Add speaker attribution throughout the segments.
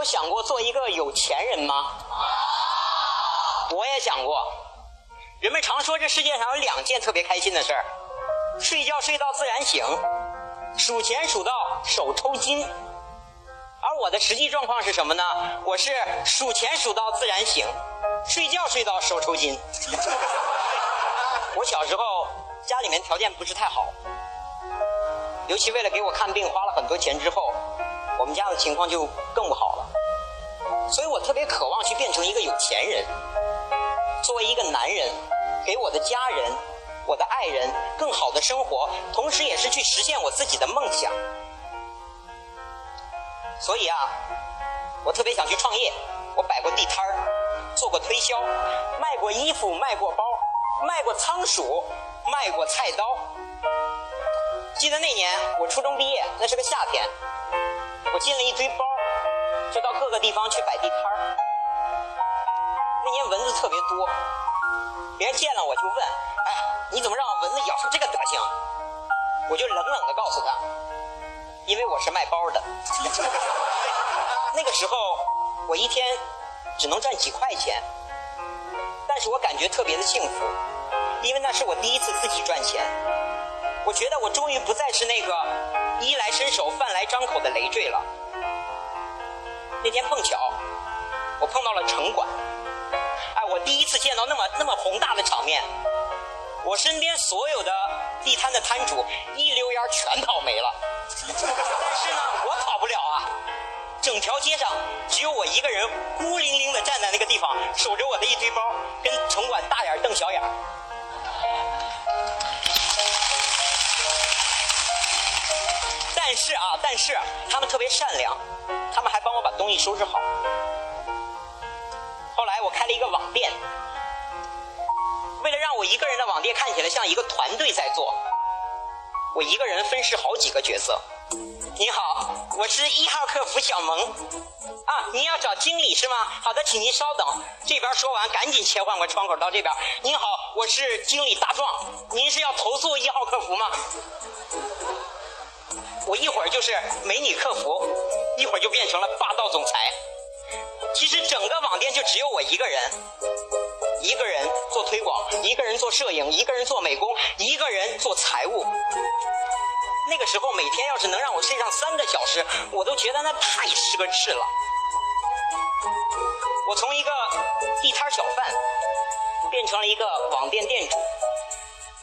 Speaker 1: 有想过做一个有钱人吗？我也想过。人们常说这世界上有两件特别开心的事儿：睡觉睡到自然醒，数钱数到手抽筋。而我的实际状况是什么呢？我是数钱数到自然醒，睡觉睡到手抽筋。我小时候家里面条件不是太好，尤其为了给我看病花了很多钱之后，我们家的情况就更不好。所以我特别渴望去变成一个有钱人，作为一个男人，给我的家人、我的爱人更好的生活，同时也是去实现我自己的梦想。所以啊，我特别想去创业。我摆过地摊儿，做过推销，卖过衣服，卖过包，卖过仓鼠，卖过菜刀。记得那年我初中毕业，那是个夏天，我进了一堆包，就到各个地方去摆地摊儿。那年蚊子特别多，别人见了我就问：“哎，你怎么让蚊子咬成这个德行？”我就冷冷的告诉他。因为我是卖包的，那个时候我一天只能赚几块钱，但是我感觉特别的幸福，因为那是我第一次自己赚钱。我觉得我终于不再是那个衣来伸手饭来张口的累赘了。那天碰巧我碰到了城管，哎，我第一次见到那么那么宏大的场面，我身边所有的地摊的摊主一溜烟全跑没了。但是呢，我跑不了啊！整条街上只有我一个人孤零零的站在那个地方，守着我的一堆包，跟城管大眼瞪小眼。但是啊，但是他们特别善良，他们还帮我把你收拾好。后来我开了一个网店，为了让我一个人的网店看起来像一个团队在做。我一个人分饰好几个角色。你好，我是一号客服小萌。啊，您要找经理是吗？好的，请您稍等。这边说完，赶紧切换个窗口到这边。您好，我是经理大壮。您是要投诉一号客服吗？我一会儿就是美女客服，一会儿就变成了霸道总裁。其实整个网店就只有我一个人。一个人做推广，一个人做摄影，一个人做美工，一个人做财务。那个时候每天要是能让我睡上三个小时，我都觉得那太奢侈了。我从一个地摊小贩变成了一个网店店主，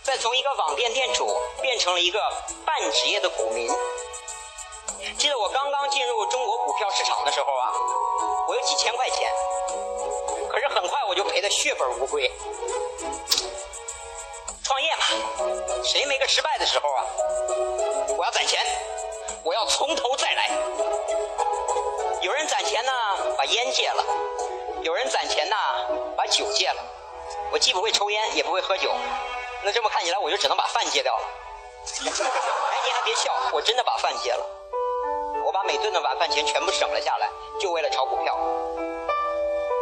Speaker 1: 再从一个网店店主变成了一个半职业的股民。记得我刚刚进入中国股票市场的时候啊，我有几千块钱。可是很快我就赔得血本无归。创业嘛，谁没个失败的时候啊？我要攒钱，我要从头再来。有人攒钱呢，把烟戒了；有人攒钱呢，把酒戒了。我既不会抽烟，也不会喝酒，那这么看起来，我就只能把饭戒掉了。哎，你还别笑，我真的把饭戒了。每顿的晚饭钱全部省了下来，就为了炒股票。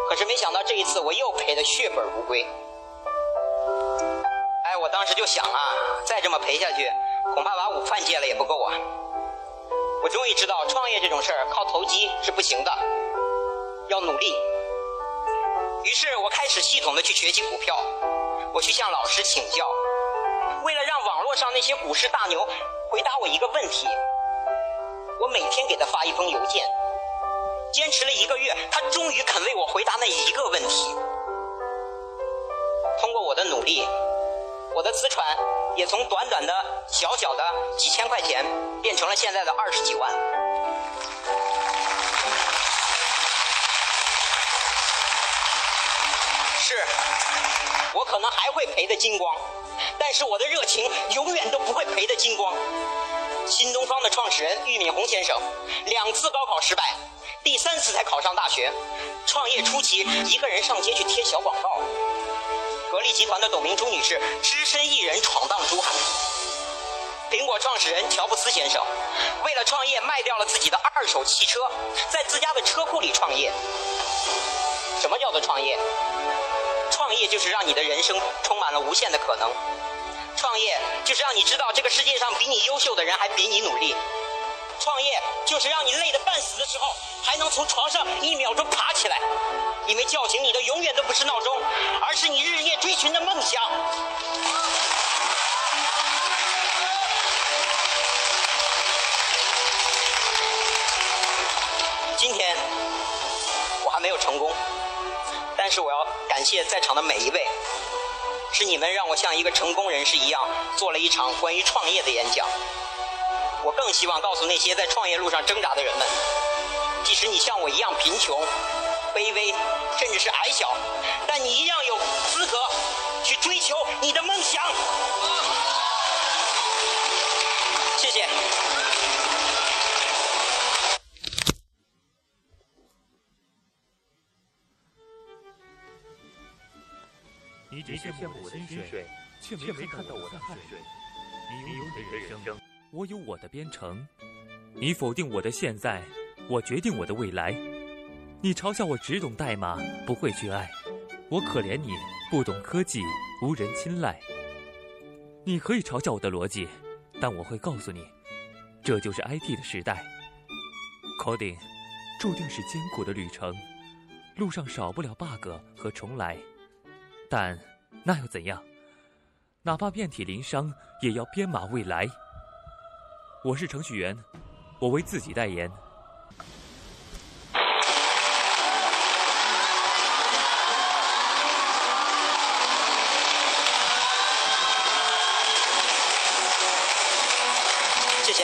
Speaker 1: 可是没想到这一次我又赔得血本无归。哎，我当时就想啊，再这么赔下去，恐怕把午饭戒了也不够啊。我终于知道创业这种事儿靠投机是不行的，要努力。于是我开始系统的去学习股票，我去向老师请教。为了让网络上那些股市大牛回答我一个问题，我每天给他发一封邮件。坚持了一个月，他终于肯为我回答那一个问题。通过我的努力，我的资产也从短短的小小的几千块钱，变成了现在的二十几万。是，我可能还会赔得精光，但是我的热情永远都不会赔得精光。始人俞敏洪先生，两次高考失败。第三次才考上大学，创业初期一个人上街去贴小广告。格力集团的董明珠女士只身一人闯荡珠海。苹果创始人乔布斯先生为了创业卖掉了自己的二手汽车，在自家的车库里创业。什么叫做创业？创业就是让你的人生充满了无限的可能。创业就是让你知道这个世界上比你优秀的人还比你努力。创业就是让你累得半死的时候，还还能从床上一秒钟爬起来，因为叫醒你的永远都不是闹钟，而是你日夜追寻的梦想。今天我还没有成功，但是我要感谢在场的每一位，是你们让我像一个成功人士一样做了一场关于创业的演讲。我更希望告诉那些在创业路上挣扎的人们，即使你像我一样贫穷、卑微，甚至是矮小，但你一样有资格去追求你的梦想。谢谢。
Speaker 2: 你只羡慕我的薪水，却没看到我的汗水。你有你的人生，我有我的编程。你否定我的现在，我决定我的未来。你嘲笑我只懂代码，不会去爱。我可怜你不懂科技，无人青睐。你可以嘲笑我的逻辑，但我会告诉你，这就是 IT 的时代。Coding 注定是艰苦的旅程，路上少不了 bug 和重来。但那又怎样？哪怕遍体鳞伤，也要编码未来。我是程序员，我为自己代言。
Speaker 1: 谢谢。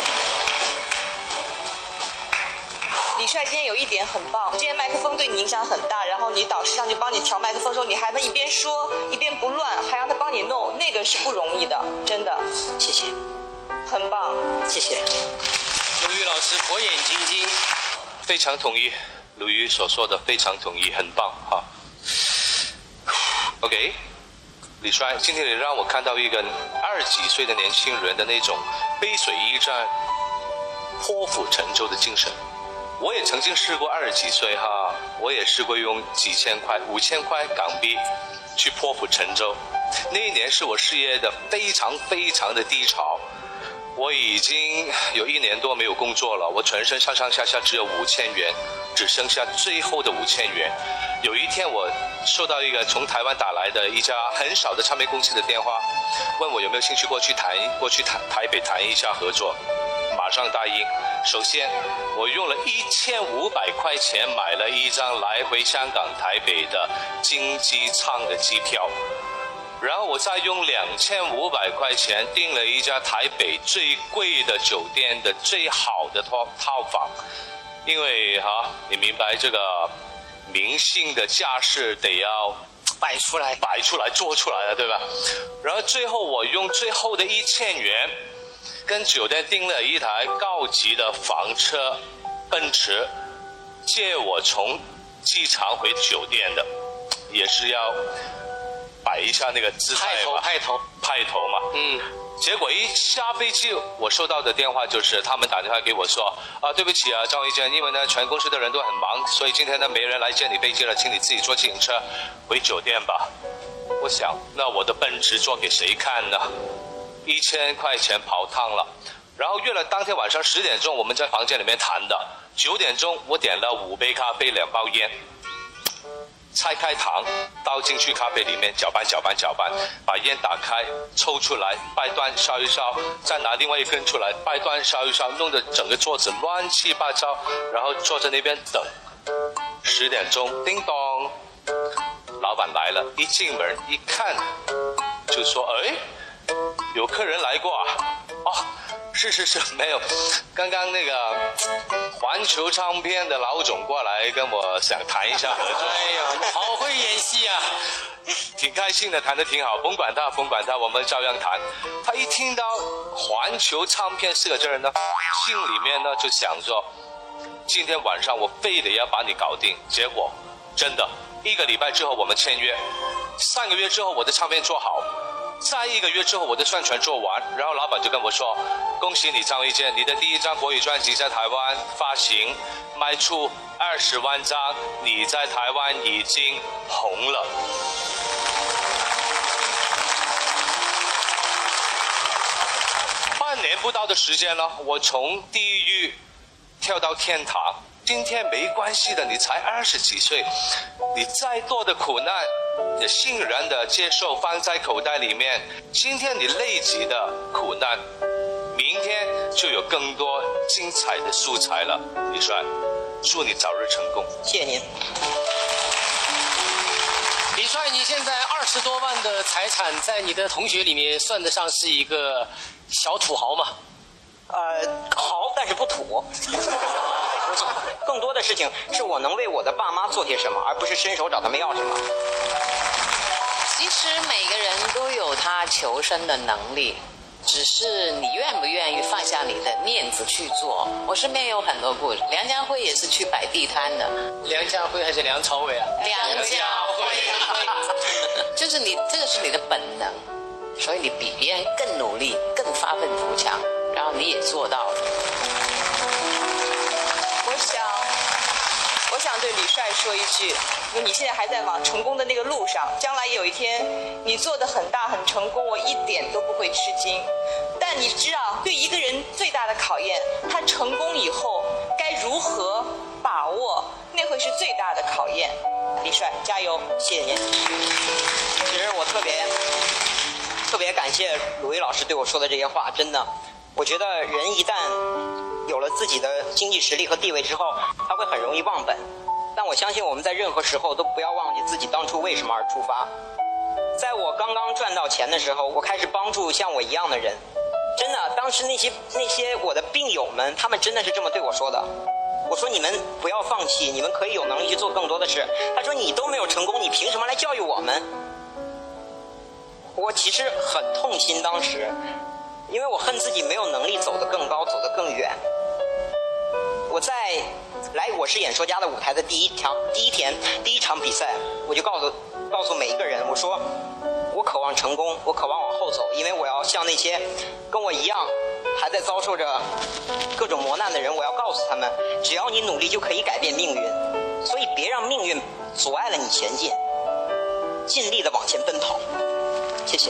Speaker 3: 李帅今天有一点很棒，今天麦克风对你影响很大，然后你导师上去帮你调麦克风的时候，你还能一边说一边不乱，还让他帮你弄，那个是不容易的，真的，
Speaker 1: 谢谢，
Speaker 3: 很棒。
Speaker 1: 谢谢。
Speaker 4: 鲁豫老师火眼金睛，非常同意鲁豫所说的，非常同意，很棒哈。OK，李帅，今天你让我看到一个二十几岁的年轻人的那种背水一战、破釜沉舟的精神。我也曾经试过二十几岁哈，我也试过用几千块、五千块港币去破釜沉舟。那一年是我事业的非常非常的低潮，我已经有一年多没有工作了，我全身上上下下只有五千元，只剩下最后的五千元。有一天我收到一个从台湾打来的一家很少的唱片公司的电话，问我有没有兴趣过去谈过去台台北谈一下合作。马上答应。首先，我用了一千五百块钱买了一张来回香港、台北的经济舱的机票，然后我再用两千五百块钱订了一家台北最贵的酒店的最好的套套房，因为哈，你明白这个明星的架势得要
Speaker 1: 摆出来，
Speaker 4: 摆出来、做出来了，对吧？然后最后我用最后的一千元。跟酒店订了一台高级的房车，奔驰，借我从机场回酒店的，也是要摆一下那个姿态
Speaker 1: 派头
Speaker 4: 嘛，
Speaker 1: 派头，
Speaker 4: 派头嘛。
Speaker 1: 嗯，
Speaker 4: 结果一下飞机，我收到的电话就是他们打电话给我说啊，对不起啊，张维坚，因为呢全公司的人都很忙，所以今天呢没人来接你飞机了，请你自己坐自行车回酒店吧。我想，那我的奔驰做给谁看呢？一千块钱跑汤了，然后约了当天晚上十点钟，我们在房间里面谈的。九点钟我点了五杯咖啡，两包烟，拆开糖倒进去咖啡里面，搅拌搅拌搅拌，把烟打开抽出来，掰断烧一烧，再拿另外一根出来掰断烧一烧，弄得整个桌子乱七八糟，然后坐在那边等。十点钟，叮咚，老板来了，一进门一看，就说：“哎。”有客人来过啊？哦，是是是，没有。刚刚那个环球唱片的老总过来跟我想谈一下合作。
Speaker 1: 哎呀，好会演戏啊！
Speaker 4: 挺开心的，谈的挺好。甭管他，甭管他，我们照样谈。他一听到环球唱片四个字呢，心里面呢就想说，今天晚上我非得要把你搞定。结果真的，一个礼拜之后我们签约，三个月之后我的唱片做好。再一个月之后，我的宣传做完，然后老板就跟我说：“恭喜你张卫健，你的第一张国语专辑在台湾发行，卖出二十万张，你在台湾已经红了。”半年不到的时间呢，我从地狱跳到天堂，今天没关系的，你才二十几岁，你再多的苦难，也欣然的接受，放在口袋里面。今天你累积的苦难，明天就有更多精彩的素材了。李帅，祝你早日成功。
Speaker 1: 谢谢您。
Speaker 5: 李帅，你现在二十多万的财产，在你的同学里面算得上是一个小土豪吗？
Speaker 1: 呃，豪，但是不土。更多的事情是我能为我的爸妈做些什么，而不是伸手找他们要什么。
Speaker 6: 其实每个人都有他求生的能力，只是你愿不愿意放下你的面子去做。我身边有很多故事，梁家辉也是去摆地摊的。
Speaker 5: 梁家辉还是梁朝伟啊？
Speaker 6: 梁家辉，就是你，这个是你的本能，所以你比别人更努力，更发愤图强，然后你也做到了。
Speaker 3: 想对李帅说一句：，因为你现在还在往成功的那个路上，将来有一天你做的很大很成功，我一点都不会吃惊。但你知道，对一个人最大的考验，他成功以后该如何把握，那会是最大的考验。李帅，加油！谢谢您。
Speaker 1: 其实我特别特别感谢鲁豫老师对我说的这些话，真的，我觉得人一旦有了自己的经济实力和地位之后，他会很容易忘本。但我相信我们在任何时候都不要忘记自己当初为什么而出发。在我刚刚赚到钱的时候，我开始帮助像我一样的人。真的，当时那些那些我的病友们，他们真的是这么对我说的。我说你们不要放弃，你们可以有能力去做更多的事。他说你都没有成功，你凭什么来教育我们？我其实很痛心，当时，因为我恨自己没有能力走得更高，走得更远。我在来《我是演说家》的舞台的第一场第一天第一场比赛，我就告诉告诉每一个人，我说我渴望成功，我渴望往后走，因为我要向那些跟我一样还在遭受着各种磨难的人，我要告诉他们，只要你努力就可以改变命运，所以别让命运阻碍了你前进，尽力的往前奔跑。谢谢。